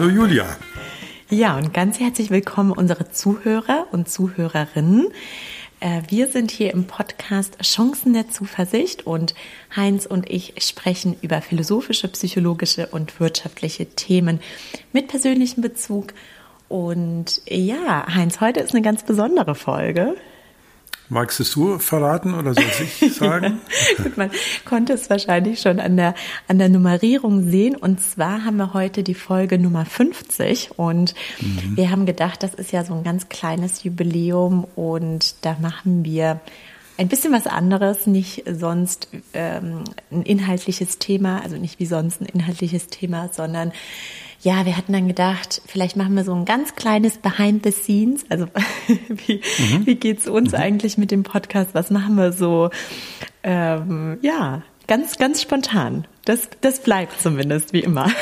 Hallo Julia. Ja, und ganz herzlich willkommen unsere Zuhörer und Zuhörerinnen. Äh, wir sind hier im Podcast Chancen der Zuversicht und Heinz und ich sprechen über philosophische, psychologische und wirtschaftliche Themen mit persönlichem Bezug. Und ja, Heinz, heute ist eine ganz besondere Folge. Magst es du verraten oder soll ich sagen? Gut, man konnte es wahrscheinlich schon an der, an der Nummerierung sehen. Und zwar haben wir heute die Folge Nummer 50 und mhm. wir haben gedacht, das ist ja so ein ganz kleines Jubiläum und da machen wir ein bisschen was anderes, nicht sonst ähm, ein inhaltliches Thema, also nicht wie sonst ein inhaltliches Thema, sondern ja, wir hatten dann gedacht, vielleicht machen wir so ein ganz kleines Behind the Scenes. Also wie, mhm. wie geht's uns mhm. eigentlich mit dem Podcast? Was machen wir so? Ähm, ja, ganz, ganz spontan. Das, das bleibt zumindest wie immer.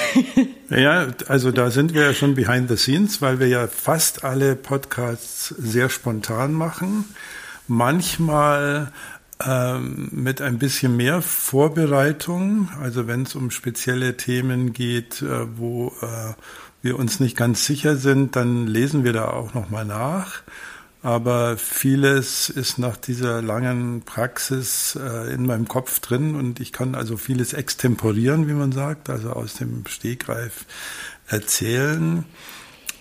Ja, also da sind wir ja schon behind the scenes, weil wir ja fast alle Podcasts sehr spontan machen. Manchmal ähm, mit ein bisschen mehr Vorbereitung, also wenn es um spezielle Themen geht, äh, wo äh, wir uns nicht ganz sicher sind, dann lesen wir da auch nochmal nach. Aber vieles ist nach dieser langen Praxis äh, in meinem Kopf drin und ich kann also vieles extemporieren, wie man sagt, also aus dem Stegreif erzählen.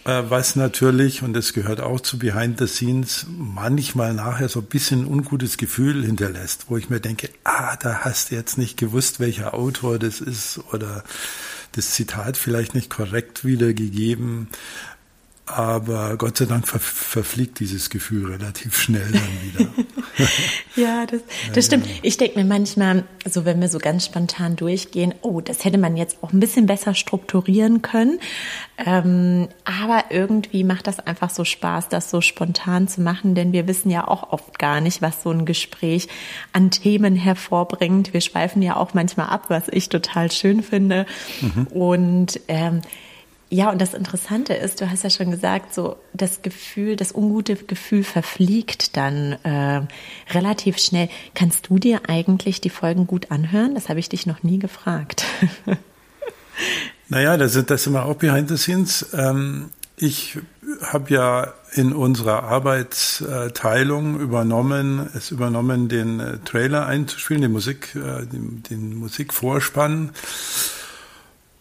Äh, was natürlich, und das gehört auch zu Behind the Scenes, manchmal nachher so ein bisschen ungutes Gefühl hinterlässt, wo ich mir denke, ah, da hast du jetzt nicht gewusst, welcher Autor das ist oder das Zitat vielleicht nicht korrekt wiedergegeben. Aber Gott sei Dank ver verfliegt dieses Gefühl relativ schnell dann wieder. ja, das, das stimmt. Ich denke mir manchmal, so wenn wir so ganz spontan durchgehen, oh, das hätte man jetzt auch ein bisschen besser strukturieren können. Ähm, aber irgendwie macht das einfach so Spaß, das so spontan zu machen, denn wir wissen ja auch oft gar nicht, was so ein Gespräch an Themen hervorbringt. Wir schweifen ja auch manchmal ab, was ich total schön finde. Mhm. Und ähm, ja, und das Interessante ist, du hast ja schon gesagt, so das Gefühl, das ungute Gefühl verfliegt dann äh, relativ schnell. Kannst du dir eigentlich die Folgen gut anhören? Das habe ich dich noch nie gefragt. naja, das sind das immer auch behind the scenes. Ähm, ich habe ja in unserer Arbeitsteilung übernommen, es übernommen, den äh, Trailer einzuspielen, den Musik, äh, den, den Musikvorspann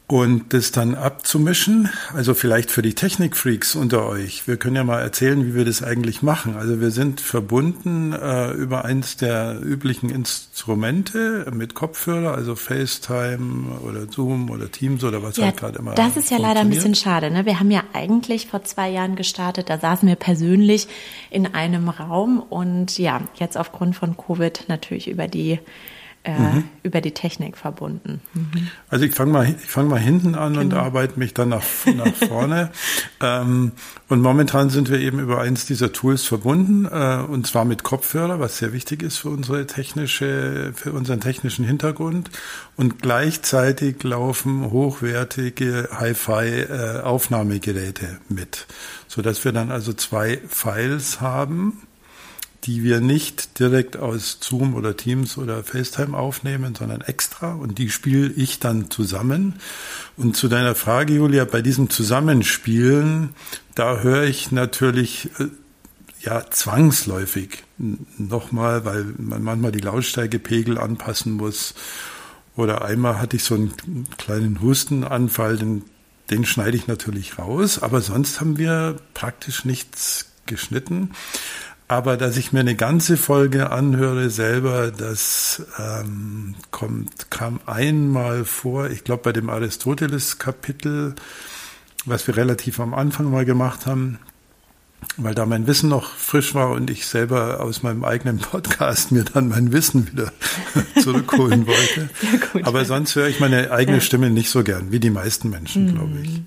und das dann abzumischen, also vielleicht für die Technikfreaks unter euch. Wir können ja mal erzählen, wie wir das eigentlich machen. Also wir sind verbunden äh, über eins der üblichen Instrumente mit Kopfhörer, also FaceTime oder Zoom oder Teams oder was ja, halt gerade immer. Das ist ja leider ein bisschen schade. Ne? Wir haben ja eigentlich vor zwei Jahren gestartet, da saßen wir persönlich in einem Raum und ja, jetzt aufgrund von Covid natürlich über die äh, mhm. über die Technik verbunden. Mhm. Also ich fange mal, ich fange mal hinten an genau. und arbeite mich dann nach, nach vorne. ähm, und momentan sind wir eben über eins dieser Tools verbunden, äh, und zwar mit Kopfhörer, was sehr wichtig ist für unsere technische, für unseren technischen Hintergrund. Und gleichzeitig laufen hochwertige Hi-Fi-Aufnahmegeräte äh, mit, so dass wir dann also zwei Files haben die wir nicht direkt aus Zoom oder Teams oder FaceTime aufnehmen, sondern extra und die spiele ich dann zusammen. Und zu deiner Frage, Julia, bei diesem Zusammenspielen, da höre ich natürlich äh, ja zwangsläufig nochmal, weil man manchmal die Lautstärkepegel anpassen muss. Oder einmal hatte ich so einen kleinen Hustenanfall, den, den schneide ich natürlich raus, aber sonst haben wir praktisch nichts geschnitten. Aber dass ich mir eine ganze Folge anhöre selber, das ähm, kommt, kam einmal vor, ich glaube bei dem Aristoteles-Kapitel, was wir relativ am Anfang mal gemacht haben, weil da mein Wissen noch frisch war und ich selber aus meinem eigenen Podcast mir dann mein Wissen wieder zurückholen wollte. Aber sonst höre ich meine eigene Stimme nicht so gern, wie die meisten Menschen, glaube ich.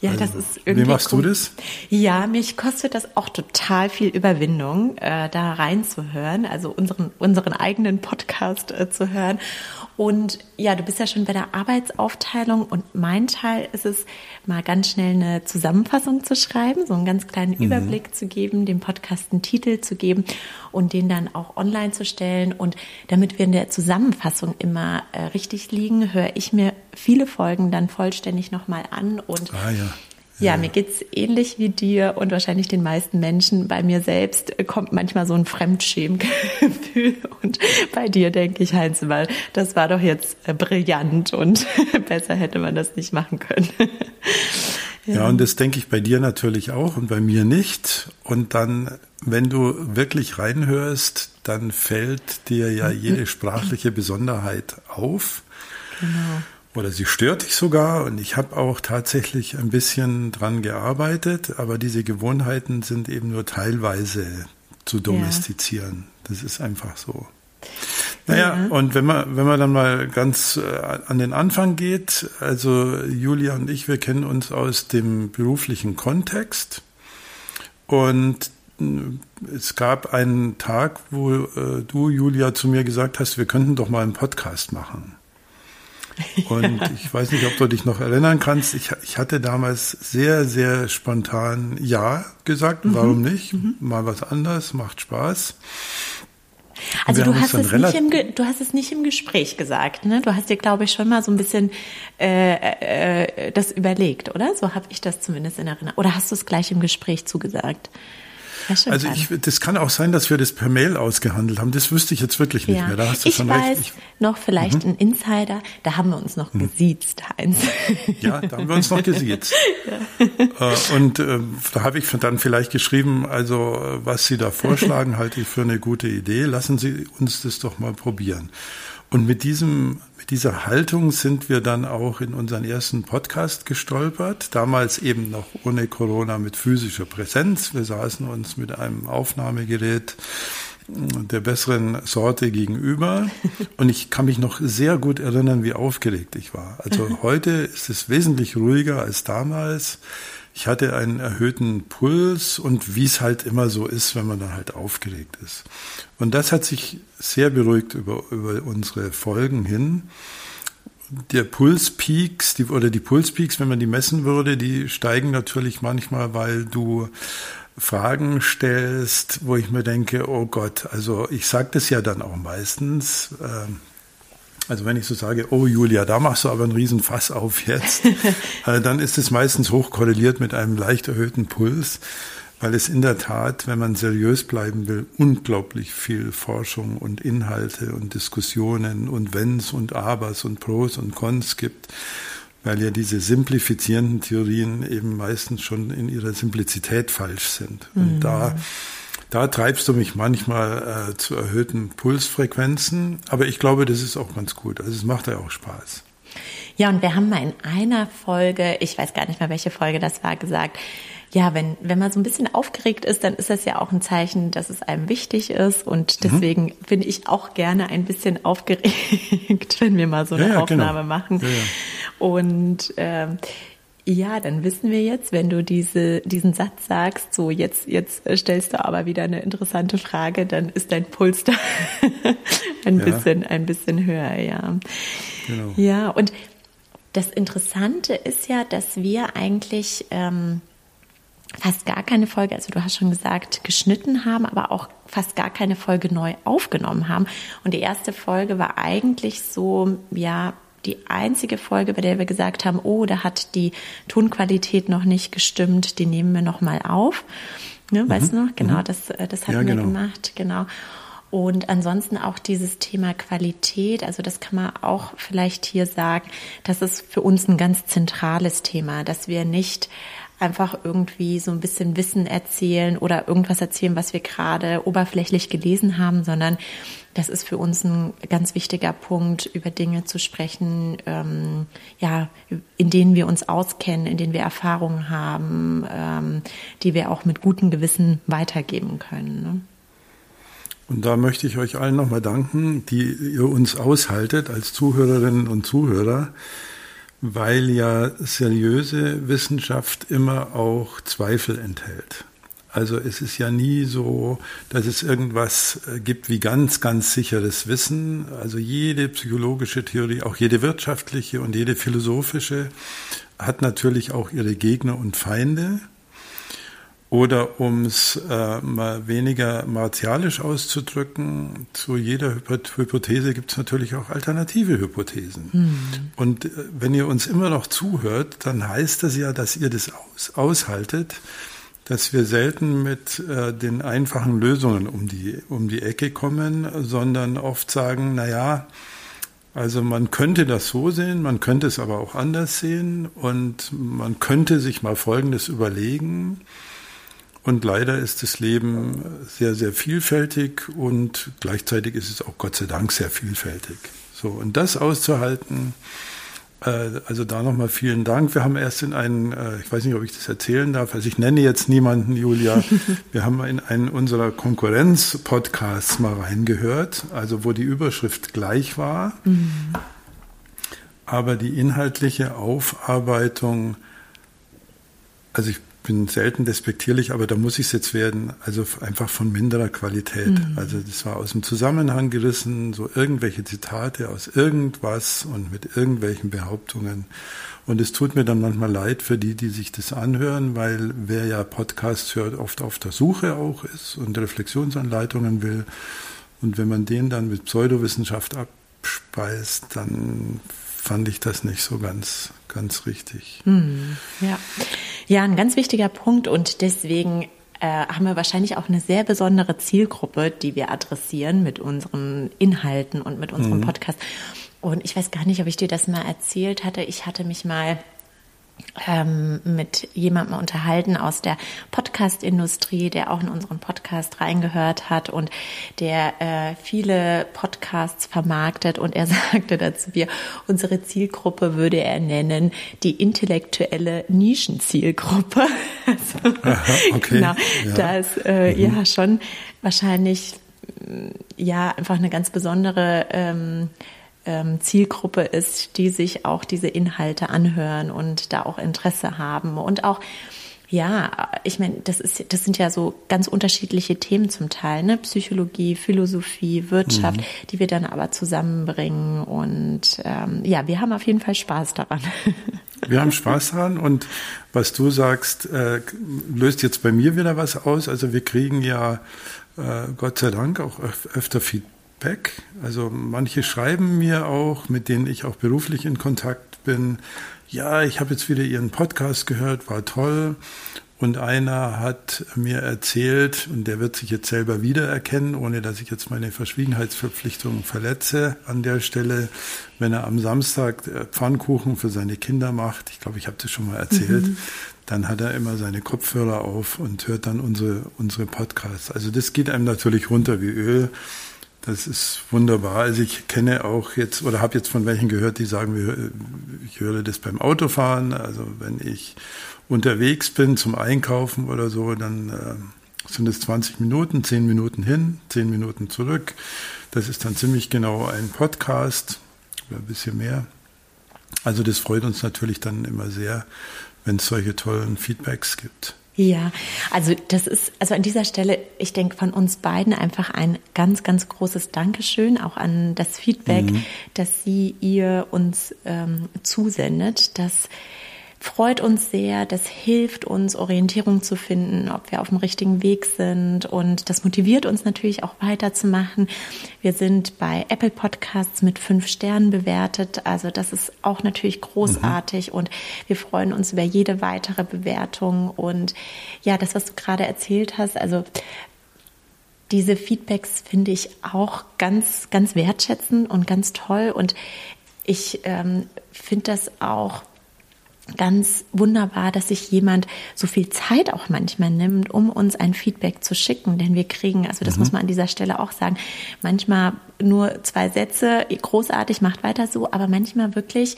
Ja, also, das ist irgendwie. Wie machst du das? Ja, mich kostet das auch total viel Überwindung, äh, da reinzuhören, also unseren, unseren eigenen Podcast äh, zu hören. Und ja, du bist ja schon bei der Arbeitsaufteilung und mein Teil ist es, mal ganz schnell eine Zusammenfassung zu schreiben, so einen ganz kleinen mhm. Überblick zu geben, dem Podcast einen Titel zu geben und den dann auch online zu stellen. Und damit wir in der Zusammenfassung immer äh, richtig liegen, höre ich mir viele Folgen dann vollständig nochmal an und ah, ja. Ja, mir geht's ähnlich wie dir und wahrscheinlich den meisten Menschen. Bei mir selbst kommt manchmal so ein Fremdschämgefühl und bei dir denke ich, Heinz, weil das war doch jetzt äh, brillant und besser hätte man das nicht machen können. ja. ja, und das denke ich bei dir natürlich auch und bei mir nicht. Und dann, wenn du wirklich reinhörst, dann fällt dir ja jede sprachliche Besonderheit auf. Genau oder sie stört dich sogar und ich habe auch tatsächlich ein bisschen dran gearbeitet, aber diese Gewohnheiten sind eben nur teilweise zu domestizieren. Ja. Das ist einfach so. Naja, ja. und wenn man, wenn man dann mal ganz äh, an den Anfang geht, also Julia und ich, wir kennen uns aus dem beruflichen Kontext und äh, es gab einen Tag, wo äh, du, Julia, zu mir gesagt hast, wir könnten doch mal einen Podcast machen. Und ich weiß nicht, ob du dich noch erinnern kannst. Ich, ich hatte damals sehr, sehr spontan Ja gesagt. Mhm. Warum nicht? Mhm. Mal was anderes, macht Spaß. Also du hast, es nicht im, du hast es nicht im Gespräch gesagt, ne? Du hast dir, glaube ich, schon mal so ein bisschen äh, äh, das überlegt, oder? So habe ich das zumindest in Erinnerung. Oder hast du es gleich im Gespräch zugesagt? Also ich, das kann auch sein, dass wir das per Mail ausgehandelt haben. Das wüsste ich jetzt wirklich nicht ja. mehr. Da hast du ich schon weiß recht. Ich, noch vielleicht mhm. ein Insider. Da haben wir uns noch mhm. gesiezt, Heinz. Ja, da haben wir uns noch gesiezt. ja. Äh, und äh, da habe ich dann vielleicht geschrieben, also was Sie da vorschlagen, halte ich für eine gute Idee. Lassen Sie uns das doch mal probieren. Und mit diesem dieser Haltung sind wir dann auch in unseren ersten Podcast gestolpert. Damals eben noch ohne Corona mit physischer Präsenz. Wir saßen uns mit einem Aufnahmegerät der besseren Sorte gegenüber. Und ich kann mich noch sehr gut erinnern, wie aufgeregt ich war. Also heute ist es wesentlich ruhiger als damals. Ich hatte einen erhöhten Puls und wie es halt immer so ist, wenn man dann halt aufgeregt ist. Und das hat sich sehr beruhigt über, über unsere Folgen hin. Der Pulspeaks, die, oder die Pulspeaks, wenn man die messen würde, die steigen natürlich manchmal, weil du Fragen stellst, wo ich mir denke, oh Gott, also ich sage das ja dann auch meistens. Äh, also wenn ich so sage, oh Julia, da machst du aber einen riesen Fass auf jetzt, äh, dann ist es meistens hochkorreliert mit einem leicht erhöhten Puls weil es in der Tat, wenn man seriös bleiben will, unglaublich viel Forschung und Inhalte und Diskussionen und Wenns und Abers und Pros und Cons gibt, weil ja diese simplifizierenden Theorien eben meistens schon in ihrer Simplizität falsch sind. Und mhm. da da treibst du mich manchmal äh, zu erhöhten Pulsfrequenzen, aber ich glaube, das ist auch ganz gut. Also es macht ja auch Spaß. Ja, und wir haben mal in einer Folge, ich weiß gar nicht mehr, welche Folge das war, gesagt, ja, wenn, wenn man so ein bisschen aufgeregt ist, dann ist das ja auch ein Zeichen, dass es einem wichtig ist. Und mhm. deswegen mhm. bin ich auch gerne ein bisschen aufgeregt, wenn wir mal so eine ja, ja, genau. Aufnahme genau. machen. Ja, und ähm, ja, dann wissen wir jetzt, wenn du diese, diesen Satz sagst, so jetzt, jetzt stellst du aber wieder eine interessante Frage, dann ist dein Puls da ein ja. bisschen, ein bisschen höher, ja. Genau. Ja, und das Interessante ist ja, dass wir eigentlich ähm, fast gar keine Folge, also du hast schon gesagt, geschnitten haben, aber auch fast gar keine Folge neu aufgenommen haben. Und die erste Folge war eigentlich so, ja, die einzige Folge, bei der wir gesagt haben, oh, da hat die Tonqualität noch nicht gestimmt, die nehmen wir noch mal auf. Ne, mhm. Weißt du noch? Genau, mhm. das, äh, das hatten ja, genau. wir gemacht, genau. Und ansonsten auch dieses Thema Qualität, also das kann man auch vielleicht hier sagen, das ist für uns ein ganz zentrales Thema, dass wir nicht einfach irgendwie so ein bisschen Wissen erzählen oder irgendwas erzählen, was wir gerade oberflächlich gelesen haben, sondern das ist für uns ein ganz wichtiger Punkt, über Dinge zu sprechen, ähm, ja, in denen wir uns auskennen, in denen wir Erfahrungen haben, ähm, die wir auch mit gutem Gewissen weitergeben können. Ne? Und da möchte ich euch allen nochmal danken, die ihr uns aushaltet als Zuhörerinnen und Zuhörer weil ja seriöse Wissenschaft immer auch Zweifel enthält. Also es ist ja nie so, dass es irgendwas äh, gibt wie ganz, ganz sicheres Wissen. Also jede psychologische Theorie, auch jede wirtschaftliche und jede philosophische hat natürlich auch ihre Gegner und Feinde. Oder um es äh, mal weniger martialisch auszudrücken, zu jeder Hypothese gibt es natürlich auch alternative Hypothesen. Mhm. Und äh, wenn ihr uns immer noch zuhört, dann heißt das ja, dass ihr das aus, aushaltet, dass wir selten mit äh, den einfachen Lösungen um die, um die Ecke kommen, sondern oft sagen, na ja, also man könnte das so sehen, man könnte es aber auch anders sehen und man könnte sich mal Folgendes überlegen. Und leider ist das Leben sehr, sehr vielfältig und gleichzeitig ist es auch Gott sei Dank sehr vielfältig. So, und das auszuhalten, äh, also da nochmal vielen Dank. Wir haben erst in einen, äh, ich weiß nicht, ob ich das erzählen darf, also ich nenne jetzt niemanden, Julia. Wir haben in einen unserer Konkurrenz-Podcasts mal reingehört, also wo die Überschrift gleich war, mhm. aber die inhaltliche Aufarbeitung, also ich bin selten despektierlich, aber da muss ich es jetzt werden, also einfach von minderer Qualität. Mhm. Also das war aus dem Zusammenhang gerissen, so irgendwelche Zitate aus irgendwas und mit irgendwelchen Behauptungen. Und es tut mir dann manchmal leid für die, die sich das anhören, weil wer ja Podcasts hört, oft auf der Suche auch ist und Reflexionsanleitungen will. Und wenn man den dann mit Pseudowissenschaft abspeist, dann fand ich das nicht so ganz, ganz richtig. Hm, ja. ja, ein ganz wichtiger Punkt und deswegen äh, haben wir wahrscheinlich auch eine sehr besondere Zielgruppe, die wir adressieren mit unseren Inhalten und mit unserem mhm. Podcast. Und ich weiß gar nicht, ob ich dir das mal erzählt hatte. Ich hatte mich mal ähm, mit jemandem unterhalten aus der Podcast-Industrie, der auch in unseren Podcast reingehört hat und der äh, viele Podcasts vermarktet. Und er sagte dazu, wir, unsere Zielgruppe würde er nennen die intellektuelle Nischenzielgruppe. also, Aha, okay. Genau, ja. da ist äh, mhm. ja schon wahrscheinlich ja einfach eine ganz besondere ähm, ähm, Zielgruppe ist, die sich auch diese Inhalte anhören und da auch Interesse haben und auch ja, ich meine, das ist, das sind ja so ganz unterschiedliche Themen zum Teil, ne? Psychologie, Philosophie, Wirtschaft, mhm. die wir dann aber zusammenbringen. Und ähm, ja, wir haben auf jeden Fall Spaß daran. Wir haben Spaß daran und was du sagst, äh, löst jetzt bei mir wieder was aus. Also wir kriegen ja äh, Gott sei Dank auch öf öfter Feedback Feedback. Also manche schreiben mir auch, mit denen ich auch beruflich in Kontakt bin. Ja, ich habe jetzt wieder Ihren Podcast gehört, war toll. Und einer hat mir erzählt, und der wird sich jetzt selber wiedererkennen, ohne dass ich jetzt meine Verschwiegenheitsverpflichtungen verletze an der Stelle, wenn er am Samstag äh, Pfannkuchen für seine Kinder macht. Ich glaube, ich habe das schon mal erzählt. Mhm. Dann hat er immer seine Kopfhörer auf und hört dann unsere, unsere Podcasts. Also das geht einem natürlich runter wie Öl. Das ist wunderbar. Also ich kenne auch jetzt oder habe jetzt von welchen gehört, die sagen, ich höre das beim Autofahren. Also wenn ich unterwegs bin zum Einkaufen oder so, dann äh, sind es 20 Minuten, 10 Minuten hin, 10 Minuten zurück. Das ist dann ziemlich genau ein Podcast oder ein bisschen mehr. Also das freut uns natürlich dann immer sehr, wenn es solche tollen Feedbacks gibt. Ja, also das ist, also an dieser Stelle, ich denke von uns beiden einfach ein ganz, ganz großes Dankeschön auch an das Feedback, mhm. dass sie ihr uns ähm, zusendet, dass freut uns sehr, das hilft uns, Orientierung zu finden, ob wir auf dem richtigen Weg sind. Und das motiviert uns natürlich auch weiterzumachen. Wir sind bei Apple Podcasts mit fünf Sternen bewertet, also das ist auch natürlich großartig. Mhm. und wir freuen uns über jede weitere Bewertung. Und ja, das, was du gerade erzählt hast, also diese Feedbacks finde ich auch ganz, ganz wertschätzend und ganz toll. Und ich ähm, finde das auch ganz wunderbar, dass sich jemand so viel Zeit auch manchmal nimmt, um uns ein Feedback zu schicken. Denn wir kriegen, also das mhm. muss man an dieser Stelle auch sagen, manchmal nur zwei Sätze, großartig, macht weiter so, aber manchmal wirklich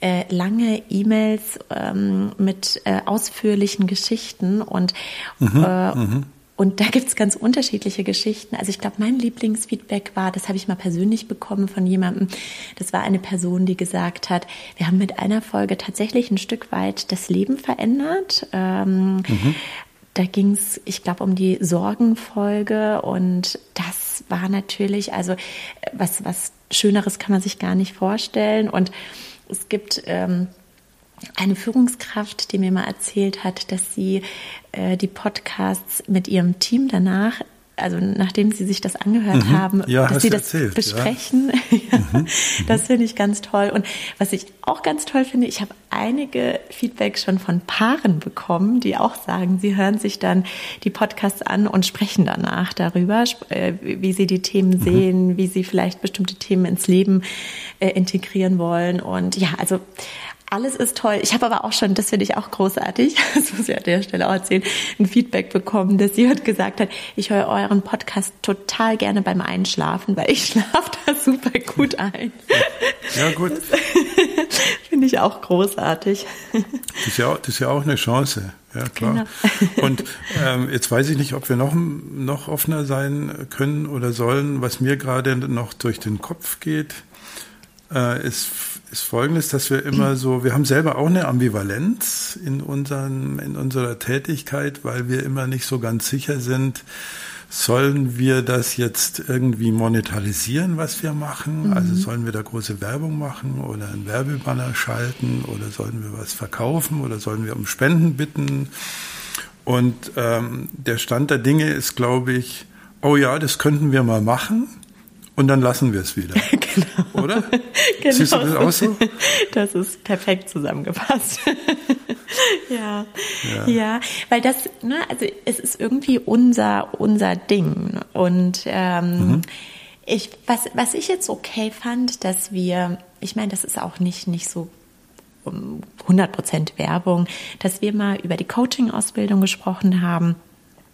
äh, lange E-Mails ähm, mit äh, ausführlichen Geschichten und mhm. Äh, mhm. Und da gibt's ganz unterschiedliche Geschichten. Also ich glaube, mein Lieblingsfeedback war, das habe ich mal persönlich bekommen von jemandem. Das war eine Person, die gesagt hat, wir haben mit einer Folge tatsächlich ein Stück weit das Leben verändert. Ähm, mhm da ging es, ich glaube, um die Sorgenfolge und das war natürlich, also was, was Schöneres kann man sich gar nicht vorstellen. Und es gibt ähm, eine Führungskraft, die mir mal erzählt hat, dass sie äh, die Podcasts mit ihrem Team danach also nachdem Sie sich das angehört mhm. haben, ja, dass Sie das erzählt, besprechen. Ja. Mhm. mhm. Das finde ich ganz toll. Und was ich auch ganz toll finde, ich habe einige Feedbacks schon von Paaren bekommen, die auch sagen, sie hören sich dann die Podcasts an und sprechen danach darüber, äh, wie sie die Themen mhm. sehen, wie sie vielleicht bestimmte Themen ins Leben äh, integrieren wollen. Und ja, also alles ist toll. Ich habe aber auch schon, das finde ich auch großartig, das muss ich an der Stelle auch erzählen, ein Feedback bekommen, dass jemand gesagt hat, ich höre euren Podcast total gerne beim Einschlafen, weil ich schlafe da super gut ein. Ja, gut. finde ich auch großartig. Das ist, ja auch, das ist ja auch eine Chance. Ja, klar. Genau. Und ähm, jetzt weiß ich nicht, ob wir noch, noch offener sein können oder sollen. Was mir gerade noch durch den Kopf geht, äh, ist ist folgendes, dass wir immer so, wir haben selber auch eine Ambivalenz in, unseren, in unserer Tätigkeit, weil wir immer nicht so ganz sicher sind, sollen wir das jetzt irgendwie monetarisieren, was wir machen? Mhm. Also sollen wir da große Werbung machen oder einen Werbebanner schalten oder sollen wir was verkaufen oder sollen wir um Spenden bitten? Und ähm, der Stand der Dinge ist, glaube ich, oh ja, das könnten wir mal machen und dann lassen wir es wieder. genau. Oder? Genau. Siehst du das auch so? Das ist perfekt zusammengefasst. ja. ja. ja. weil das, ne, also es ist irgendwie unser, unser Ding. Und ähm, mhm. ich, was, was ich jetzt okay fand, dass wir, ich meine, das ist auch nicht, nicht so 100% Werbung, dass wir mal über die Coaching-Ausbildung gesprochen haben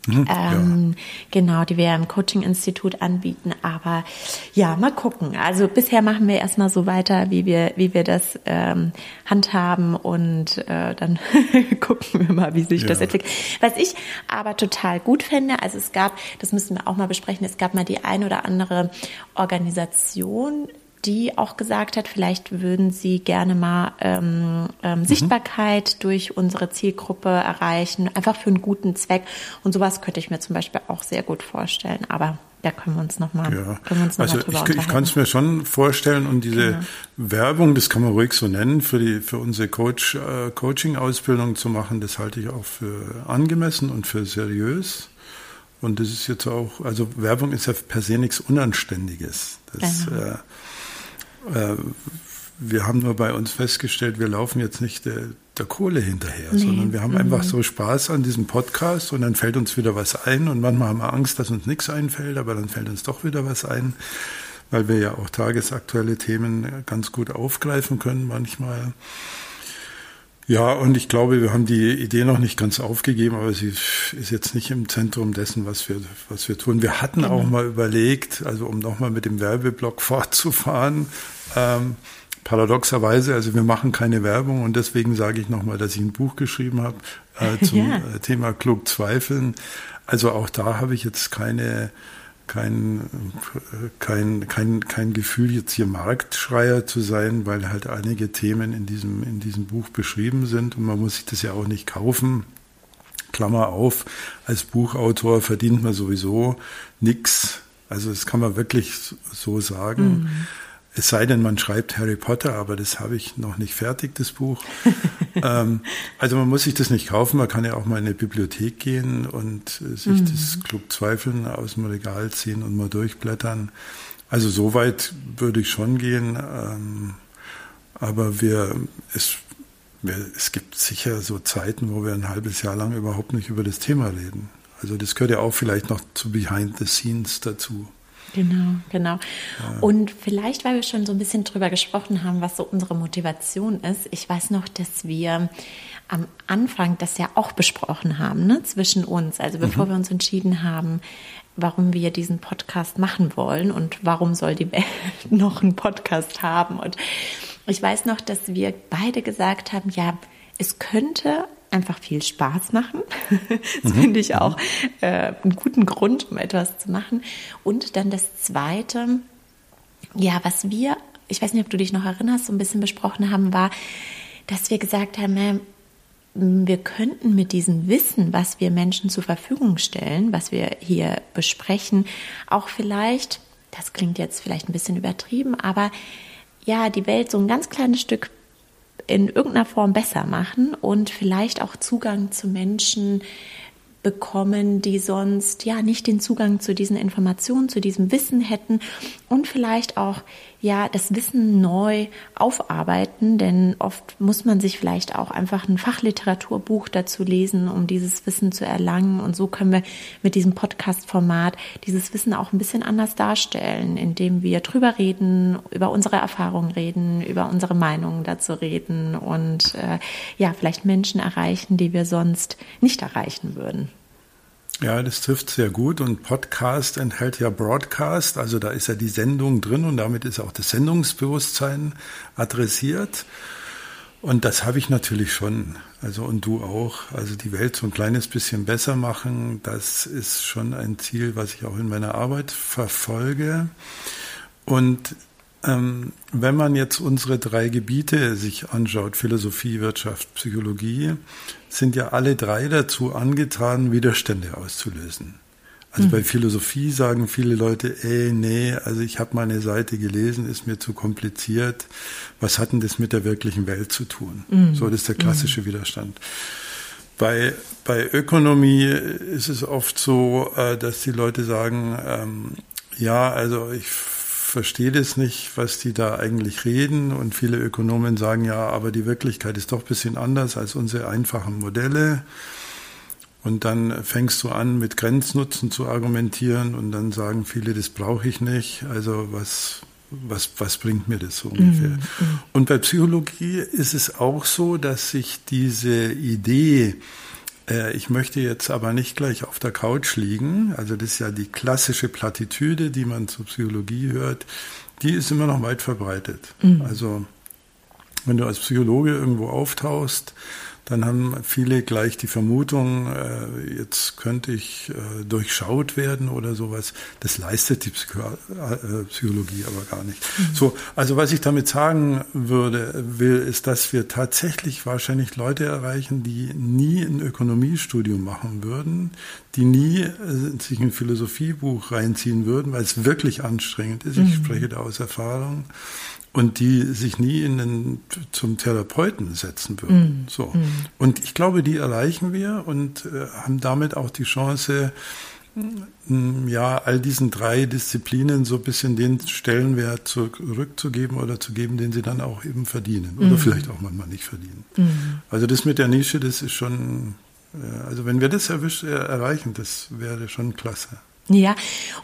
Mhm, ähm, ja. Genau, die wir im Coaching-Institut anbieten. Aber ja, mal gucken. Also bisher machen wir erstmal so weiter, wie wir, wie wir das ähm, handhaben und äh, dann gucken wir mal, wie sich ja. das entwickelt. Was ich aber total gut finde, also es gab, das müssen wir auch mal besprechen, es gab mal die ein oder andere Organisation, die auch gesagt hat, vielleicht würden sie gerne mal ähm, ähm, mhm. Sichtbarkeit durch unsere Zielgruppe erreichen, einfach für einen guten Zweck. Und sowas könnte ich mir zum Beispiel auch sehr gut vorstellen. Aber da können wir uns nochmal ja. Können noch also ich, ich kann es mir schon vorstellen und diese genau. Werbung, das kann man ruhig so nennen, für die für unsere Coach äh, Coaching Ausbildung zu machen, das halte ich auch für angemessen und für seriös. Und das ist jetzt auch, also Werbung ist ja per se nichts Unanständiges. Das, genau. äh, äh, wir haben nur bei uns festgestellt, wir laufen jetzt nicht der, der Kohle hinterher, nee. sondern wir haben mhm. einfach so Spaß an diesem Podcast und dann fällt uns wieder was ein und manchmal haben wir Angst, dass uns nichts einfällt, aber dann fällt uns doch wieder was ein, weil wir ja auch tagesaktuelle Themen ganz gut aufgreifen können manchmal. Ja, und ich glaube, wir haben die Idee noch nicht ganz aufgegeben, aber sie ist jetzt nicht im Zentrum dessen, was wir, was wir tun. Wir hatten genau. auch mal überlegt, also um nochmal mit dem Werbeblock fortzufahren, ähm, paradoxerweise, also wir machen keine Werbung und deswegen sage ich nochmal, dass ich ein Buch geschrieben habe äh, zum ja. Thema Klug Zweifeln. Also auch da habe ich jetzt keine kein, kein, kein, kein Gefühl, jetzt hier Marktschreier zu sein, weil halt einige Themen in diesem, in diesem Buch beschrieben sind und man muss sich das ja auch nicht kaufen. Klammer auf, als Buchautor verdient man sowieso nichts. Also das kann man wirklich so sagen. Mhm. Es sei denn, man schreibt Harry Potter, aber das habe ich noch nicht fertig, das Buch. ähm, also man muss sich das nicht kaufen, man kann ja auch mal in eine Bibliothek gehen und sich mhm. das Klug Zweifeln aus dem Regal ziehen und mal durchblättern. Also so weit würde ich schon gehen. Ähm, aber wir, es, wir, es gibt sicher so Zeiten, wo wir ein halbes Jahr lang überhaupt nicht über das Thema reden. Also das gehört ja auch vielleicht noch zu Behind the Scenes dazu. Genau, genau. Ja. Und vielleicht, weil wir schon so ein bisschen drüber gesprochen haben, was so unsere Motivation ist. Ich weiß noch, dass wir am Anfang das ja auch besprochen haben, ne, zwischen uns. Also bevor mhm. wir uns entschieden haben, warum wir diesen Podcast machen wollen und warum soll die Welt noch einen Podcast haben. Und ich weiß noch, dass wir beide gesagt haben, ja, es könnte einfach viel Spaß machen. das mhm. finde ich auch äh, einen guten Grund, um etwas zu machen. Und dann das Zweite, ja, was wir, ich weiß nicht, ob du dich noch erinnerst, so ein bisschen besprochen haben, war, dass wir gesagt haben, wir könnten mit diesem Wissen, was wir Menschen zur Verfügung stellen, was wir hier besprechen, auch vielleicht, das klingt jetzt vielleicht ein bisschen übertrieben, aber ja, die Welt so ein ganz kleines Stück in irgendeiner Form besser machen und vielleicht auch Zugang zu Menschen bekommen, die sonst ja nicht den Zugang zu diesen Informationen, zu diesem Wissen hätten und vielleicht auch ja das Wissen neu aufarbeiten, denn oft muss man sich vielleicht auch einfach ein Fachliteraturbuch dazu lesen, um dieses Wissen zu erlangen und so können wir mit diesem Podcast-Format dieses Wissen auch ein bisschen anders darstellen, indem wir drüber reden, über unsere Erfahrungen reden, über unsere Meinungen dazu reden und äh, ja vielleicht Menschen erreichen, die wir sonst nicht erreichen würden. Ja, das trifft sehr gut. Und Podcast enthält ja Broadcast, also da ist ja die Sendung drin und damit ist auch das Sendungsbewusstsein adressiert. Und das habe ich natürlich schon. Also und du auch. Also die Welt so ein kleines bisschen besser machen, das ist schon ein Ziel, was ich auch in meiner Arbeit verfolge. Und wenn man jetzt unsere drei Gebiete sich anschaut, Philosophie, Wirtschaft, Psychologie, sind ja alle drei dazu angetan, Widerstände auszulösen. Also mhm. bei Philosophie sagen viele Leute, ey, nee, also ich habe mal eine Seite gelesen, ist mir zu kompliziert. Was hat denn das mit der wirklichen Welt zu tun? Mhm. So, das ist der klassische mhm. Widerstand. Bei, bei Ökonomie ist es oft so, äh, dass die Leute sagen, ähm, ja, also ich verstehe das nicht, was die da eigentlich reden. Und viele Ökonomen sagen ja, aber die Wirklichkeit ist doch ein bisschen anders als unsere einfachen Modelle. Und dann fängst du an, mit Grenznutzen zu argumentieren und dann sagen viele, das brauche ich nicht. Also was, was, was bringt mir das so ungefähr? Mhm. mhm. Und bei Psychologie ist es auch so, dass sich diese Idee, ich möchte jetzt aber nicht gleich auf der Couch liegen. Also das ist ja die klassische Plattitüde, die man zur Psychologie hört. Die ist immer noch weit verbreitet. Mhm. Also wenn du als Psychologe irgendwo auftauchst, dann haben viele gleich die Vermutung, äh, jetzt könnte ich äh, durchschaut werden oder sowas. Das leistet die Psycho äh, Psychologie aber gar nicht. Mhm. So, also was ich damit sagen würde, will, ist, dass wir tatsächlich wahrscheinlich Leute erreichen, die nie ein Ökonomiestudium machen würden, die nie äh, sich ein Philosophiebuch reinziehen würden, weil es wirklich anstrengend ist. Ich mhm. spreche da aus Erfahrung und die sich nie in den, zum Therapeuten setzen würden. Mm. So. Mm. Und ich glaube, die erreichen wir und äh, haben damit auch die Chance, mm, ja, all diesen drei Disziplinen so ein bisschen den Stellenwert zurückzugeben oder zu geben, den sie dann auch eben verdienen oder mm. vielleicht auch manchmal nicht verdienen. Mm. Also das mit der Nische, das ist schon, äh, also wenn wir das erwisch, äh, erreichen, das wäre schon klasse. Ja,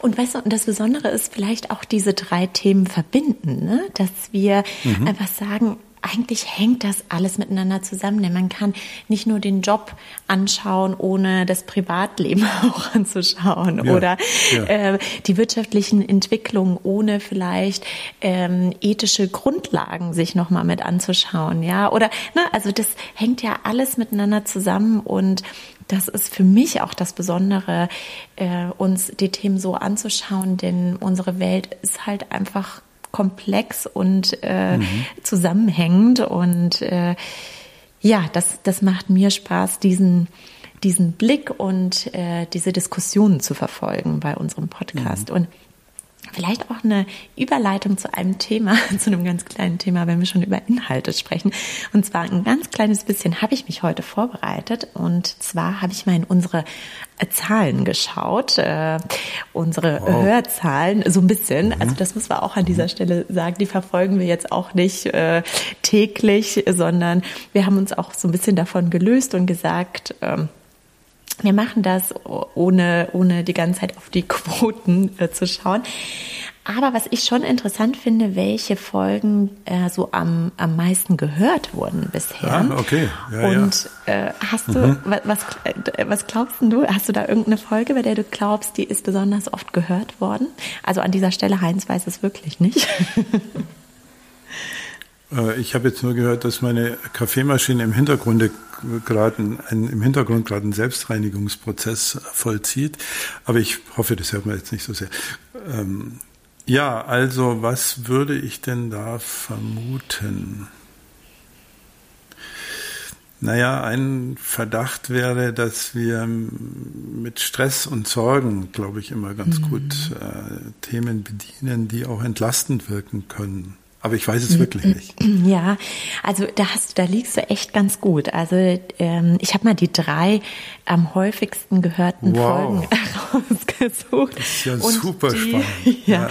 und weißt du, das Besondere ist vielleicht auch diese drei Themen verbinden, ne? dass wir mhm. einfach sagen, eigentlich hängt das alles miteinander zusammen, denn man kann nicht nur den Job anschauen, ohne das Privatleben auch anzuschauen ja, oder ja. Äh, die wirtschaftlichen Entwicklungen, ohne vielleicht ähm, ethische Grundlagen sich nochmal mit anzuschauen, ja, oder, ne, also das hängt ja alles miteinander zusammen und das ist für mich auch das Besondere, äh, uns die Themen so anzuschauen, denn unsere Welt ist halt einfach komplex und äh, mhm. zusammenhängend und äh, ja, das, das macht mir Spaß, diesen diesen Blick und äh, diese Diskussionen zu verfolgen bei unserem Podcast. Mhm. Und Vielleicht auch eine Überleitung zu einem Thema, zu einem ganz kleinen Thema, wenn wir schon über Inhalte sprechen. Und zwar ein ganz kleines bisschen habe ich mich heute vorbereitet. Und zwar habe ich mal in unsere äh, Zahlen geschaut, äh, unsere wow. Hörzahlen, so ein bisschen. Mhm. Also das muss man auch an dieser Stelle sagen. Die verfolgen wir jetzt auch nicht äh, täglich, sondern wir haben uns auch so ein bisschen davon gelöst und gesagt, ähm, wir machen das ohne, ohne die ganze Zeit auf die Quoten äh, zu schauen. Aber was ich schon interessant finde, welche Folgen äh, so am, am meisten gehört wurden bisher. Ah, okay. Ja, Und ja. Äh, hast du, mhm. was, was glaubst du, hast du da irgendeine Folge, bei der du glaubst, die ist besonders oft gehört worden? Also an dieser Stelle, Heinz weiß es wirklich nicht. Äh, ich habe jetzt nur gehört, dass meine Kaffeemaschine im Hintergrund gerade ein, im Hintergrund gerade einen Selbstreinigungsprozess vollzieht. Aber ich hoffe, das hört man jetzt nicht so sehr. Ähm, ja, also was würde ich denn da vermuten? Naja, ein Verdacht wäre, dass wir mit Stress und Sorgen, glaube ich, immer ganz mhm. gut äh, Themen bedienen, die auch entlastend wirken können. Aber ich weiß es wirklich nicht. Ja, also da hast, da liegst du echt ganz gut. Also ähm, ich habe mal die drei am häufigsten gehörten wow. Folgen rausgesucht. Das ist ja und super die, spannend. Ja, ja,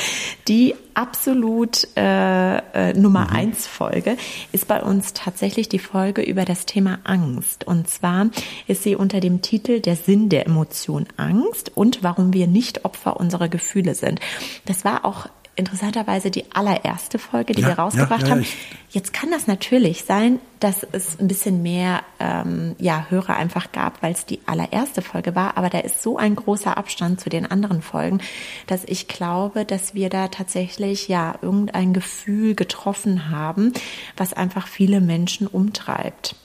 die absolut äh, äh, Nummer mhm. eins Folge ist bei uns tatsächlich die Folge über das Thema Angst. Und zwar ist sie unter dem Titel Der Sinn der Emotion Angst und warum wir nicht Opfer unserer Gefühle sind. Das war auch interessanterweise die allererste Folge, die ja, wir rausgebracht ja, ja, haben. Jetzt kann das natürlich sein, dass es ein bisschen mehr ähm, ja, Hörer einfach gab, weil es die allererste Folge war. Aber da ist so ein großer Abstand zu den anderen Folgen, dass ich glaube, dass wir da tatsächlich ja irgendein Gefühl getroffen haben, was einfach viele Menschen umtreibt.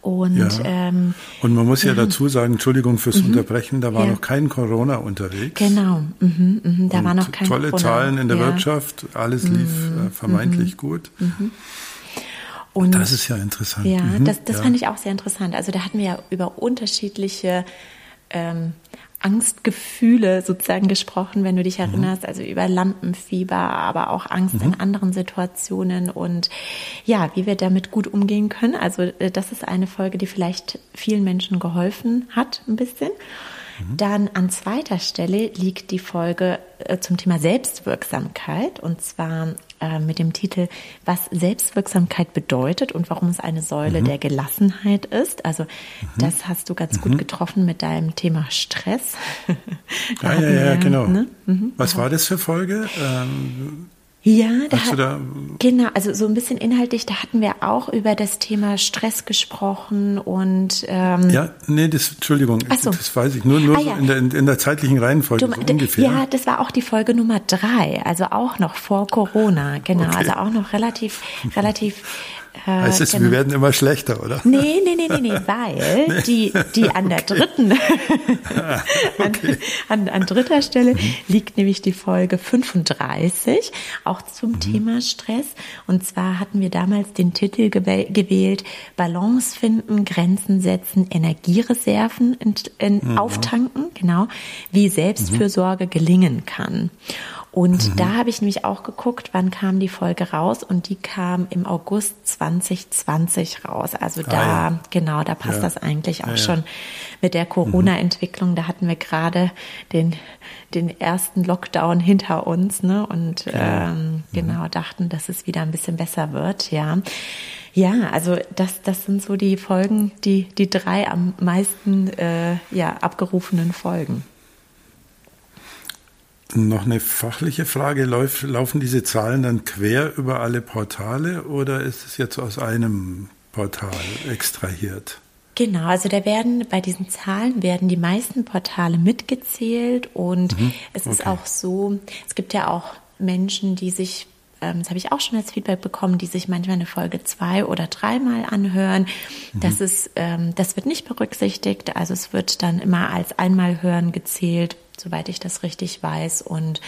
Und, ja. ähm, und man muss ja, ja dazu sagen, Entschuldigung fürs mhm. Unterbrechen, da war ja. noch kein Corona unterwegs. Genau, mhm, mhm. da und war noch kein tolle Corona. Zahlen in der Wirtschaft, alles lief mhm. äh, vermeintlich mhm. gut. Mhm. Und das ist ja interessant. Ja, das, das fand ich auch sehr interessant. Also da hatten wir ja über unterschiedliche ähm, Angstgefühle sozusagen gesprochen, wenn du dich mhm. erinnerst, also über Lampenfieber, aber auch Angst mhm. in anderen Situationen und ja, wie wir damit gut umgehen können. Also äh, das ist eine Folge, die vielleicht vielen Menschen geholfen hat, ein bisschen. Mhm. Dann an zweiter Stelle liegt die Folge äh, zum Thema Selbstwirksamkeit und zwar äh, mit dem Titel Was Selbstwirksamkeit bedeutet und warum es eine Säule mhm. der Gelassenheit ist. Also mhm. das hast du ganz gut mhm. getroffen mit deinem Thema Stress. ja, ja, ja, wir, genau. Ne? Mhm. Was war das für Folge? Ähm, ja, da, hat, da genau, also so ein bisschen inhaltlich, da hatten wir auch über das Thema Stress gesprochen und ähm, Ja, nee, das Entschuldigung, so. das weiß ich, nur, nur ah, ja. in, der, in der zeitlichen Reihenfolge du, so ungefähr. Ja, das war auch die Folge Nummer drei, also auch noch vor Corona, genau, okay. also auch noch relativ, relativ äh, heißt es, genau. wir werden immer schlechter, oder? Nee, nee, nee, nee, nee, weil nee. die, die an der dritten, ah, okay. an, an, an, dritter Stelle mhm. liegt nämlich die Folge 35, auch zum mhm. Thema Stress. Und zwar hatten wir damals den Titel gewählt, Balance finden, Grenzen setzen, Energiereserven in, in, mhm. auftanken, genau, wie Selbstfürsorge gelingen kann. Und mhm. da habe ich nämlich auch geguckt, wann kam die Folge raus und die kam im August 2020 raus. Also da, ah, ja. genau, da passt ja. das eigentlich auch ja, schon mit der Corona-Entwicklung. Da hatten wir gerade den, den ersten Lockdown hinter uns, ne? Und ähm, mhm. genau dachten, dass es wieder ein bisschen besser wird, ja. Ja, also das, das sind so die Folgen, die, die drei am meisten äh, ja, abgerufenen Folgen. Noch eine fachliche Frage. Lauf, laufen diese Zahlen dann quer über alle Portale oder ist es jetzt aus einem Portal extrahiert? Genau, also da werden bei diesen Zahlen werden die meisten Portale mitgezählt und mhm, es ist auch so, es gibt ja auch Menschen, die sich ähm, das habe ich auch schon als Feedback bekommen, die sich manchmal eine Folge zwei oder dreimal anhören. Mhm. Das ist, ähm, das wird nicht berücksichtigt. Also es wird dann immer als einmal hören gezählt soweit ich das richtig weiß. Und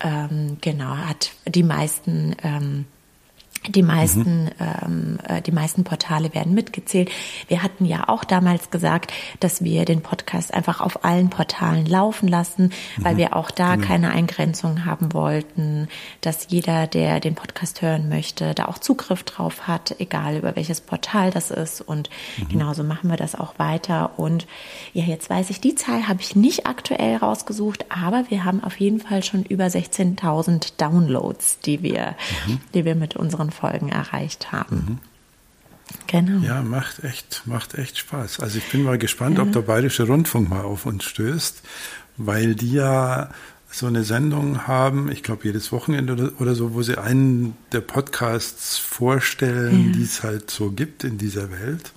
ähm, genau, hat die meisten ähm, die meisten, mhm. ähm, äh, die meisten Portale werden mitgezählt. Wir hatten ja auch damals gesagt, dass wir den Podcast einfach auf allen Portalen laufen lassen, mhm. weil wir auch da genau. keine Eingrenzung haben wollten, dass jeder, der den Podcast hören möchte, da auch Zugriff drauf hat, egal über welches Portal das ist. Und mhm. genauso machen wir das auch weiter. Und ja, jetzt weiß ich, die Zahl habe ich nicht aktuell rausgesucht, aber wir haben auf jeden Fall schon über 16.000 Downloads, die wir, mhm. die wir mit unseren Folgen erreicht haben. Mhm. Genau. Ja, macht echt, macht echt Spaß. Also ich bin mal gespannt, ja. ob der Bayerische Rundfunk mal auf uns stößt, weil die ja so eine Sendung haben, ich glaube jedes Wochenende oder, so, wo sie einen der Podcasts vorstellen, ja. die es halt so gibt in dieser Welt.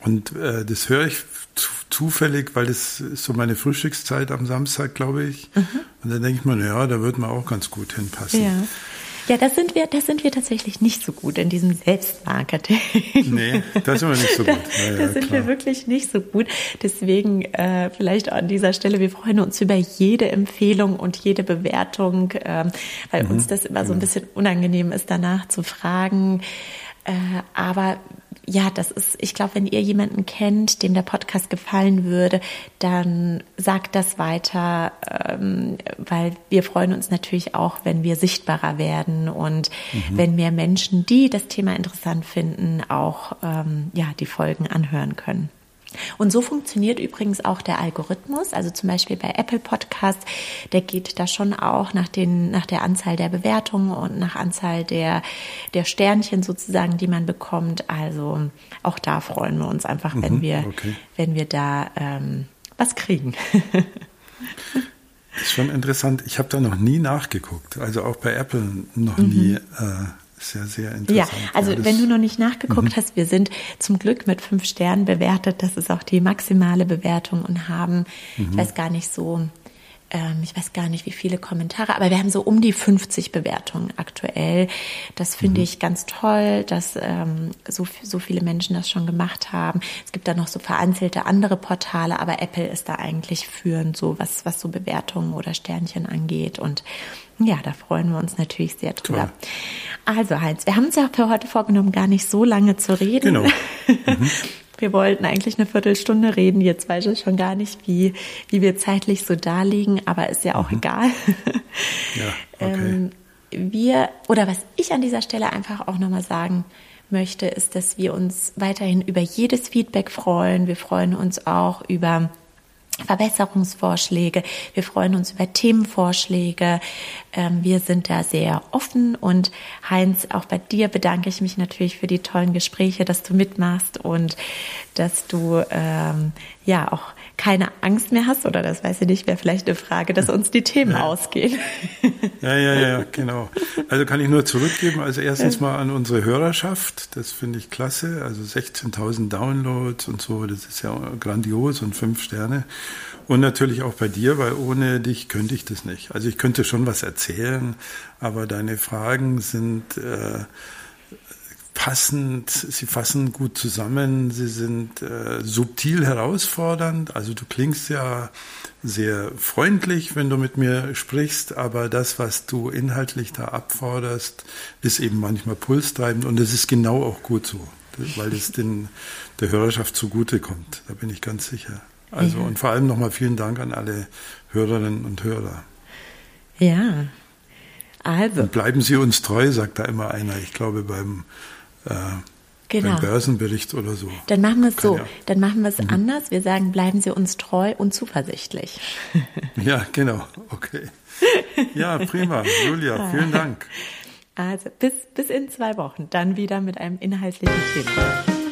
Und äh, das höre ich zufällig, weil das ist so meine Frühstückszeit am Samstag, glaube ich. Mhm. Und dann denke ich mir, ja, da wird man auch ganz gut hinpassen. Ja. Ja, das sind wir, das sind wir tatsächlich nicht so gut in diesem Selbstmarketing. Nee, das sind wir nicht so gut. Ja, da, ja, sind klar. wir wirklich nicht so gut. Deswegen äh, vielleicht an dieser Stelle, wir freuen uns über jede Empfehlung und jede Bewertung, äh, weil mhm, uns das immer so ein bisschen unangenehm ist, danach zu fragen. Äh, aber ja, das ist, ich glaube, wenn ihr jemanden kennt, dem der Podcast gefallen würde, dann sagt das weiter, ähm, weil wir freuen uns natürlich auch, wenn wir sichtbarer werden und mhm. wenn mehr Menschen, die das Thema interessant finden, auch ähm, ja die Folgen anhören können. Und so funktioniert übrigens auch der Algorithmus. Also zum Beispiel bei Apple Podcasts, der geht da schon auch nach, den, nach der Anzahl der Bewertungen und nach Anzahl der, der Sternchen sozusagen, die man bekommt. Also auch da freuen wir uns einfach, wenn mhm, wir, okay. wenn wir da ähm, was kriegen. Das ist schon interessant. Ich habe da noch nie nachgeguckt. Also auch bei Apple noch mhm. nie. Äh, sehr, sehr interessant. Ja, also ja, wenn du noch nicht nachgeguckt mhm. hast, wir sind zum Glück mit fünf Sternen bewertet. Das ist auch die maximale Bewertung und haben, mhm. ich weiß gar nicht so, ähm, ich weiß gar nicht, wie viele Kommentare, aber wir haben so um die 50 Bewertungen aktuell. Das finde mhm. ich ganz toll, dass ähm, so, so viele Menschen das schon gemacht haben. Es gibt da noch so vereinzelte andere Portale, aber Apple ist da eigentlich führend, so was, was so Bewertungen oder Sternchen angeht. Und ja, da freuen wir uns natürlich sehr drüber. Toll. Also Heinz, wir haben uns ja für heute vorgenommen, gar nicht so lange zu reden. Genau. Mhm. Wir wollten eigentlich eine Viertelstunde reden. Jetzt weiß ich schon gar nicht, wie, wie wir zeitlich so da liegen, aber ist ja auch mhm. egal. Ja, okay. ähm, wir, oder was ich an dieser Stelle einfach auch nochmal sagen möchte, ist, dass wir uns weiterhin über jedes Feedback freuen. Wir freuen uns auch über Verbesserungsvorschläge. Wir freuen uns über Themenvorschläge. Ähm, wir sind da sehr offen und Heinz, auch bei dir bedanke ich mich natürlich für die tollen Gespräche, dass du mitmachst und dass du ähm, ja auch keine Angst mehr hast oder das weiß ich nicht, wäre vielleicht eine Frage, dass uns die Themen ja. ausgehen. Ja, ja, ja, genau. Also kann ich nur zurückgeben. Also erstens mal an unsere Hörerschaft. Das finde ich klasse. Also 16.000 Downloads und so. Das ist ja grandios und fünf Sterne. Und natürlich auch bei dir, weil ohne dich könnte ich das nicht. Also ich könnte schon was erzählen, aber deine Fragen sind äh, passend, sie fassen gut zusammen, sie sind äh, subtil herausfordernd. Also du klingst ja sehr freundlich, wenn du mit mir sprichst, aber das, was du inhaltlich da abforderst, ist eben manchmal pulstreibend und es ist genau auch gut so, weil es den, der Hörerschaft zugute kommt. Da bin ich ganz sicher. Also ja. und vor allem nochmal vielen Dank an alle Hörerinnen und Hörer. Ja. Also. Und bleiben Sie uns treu, sagt da immer einer. Ich glaube, beim, äh, genau. Börsenbericht oder so. Dann machen wir es so. Ja. Dann machen wir es mhm. anders. Wir sagen, bleiben Sie uns treu und zuversichtlich. ja, genau. Okay. Ja, prima. Julia, vielen Dank. Also bis, bis in zwei Wochen. Dann wieder mit einem inhaltlichen Thema.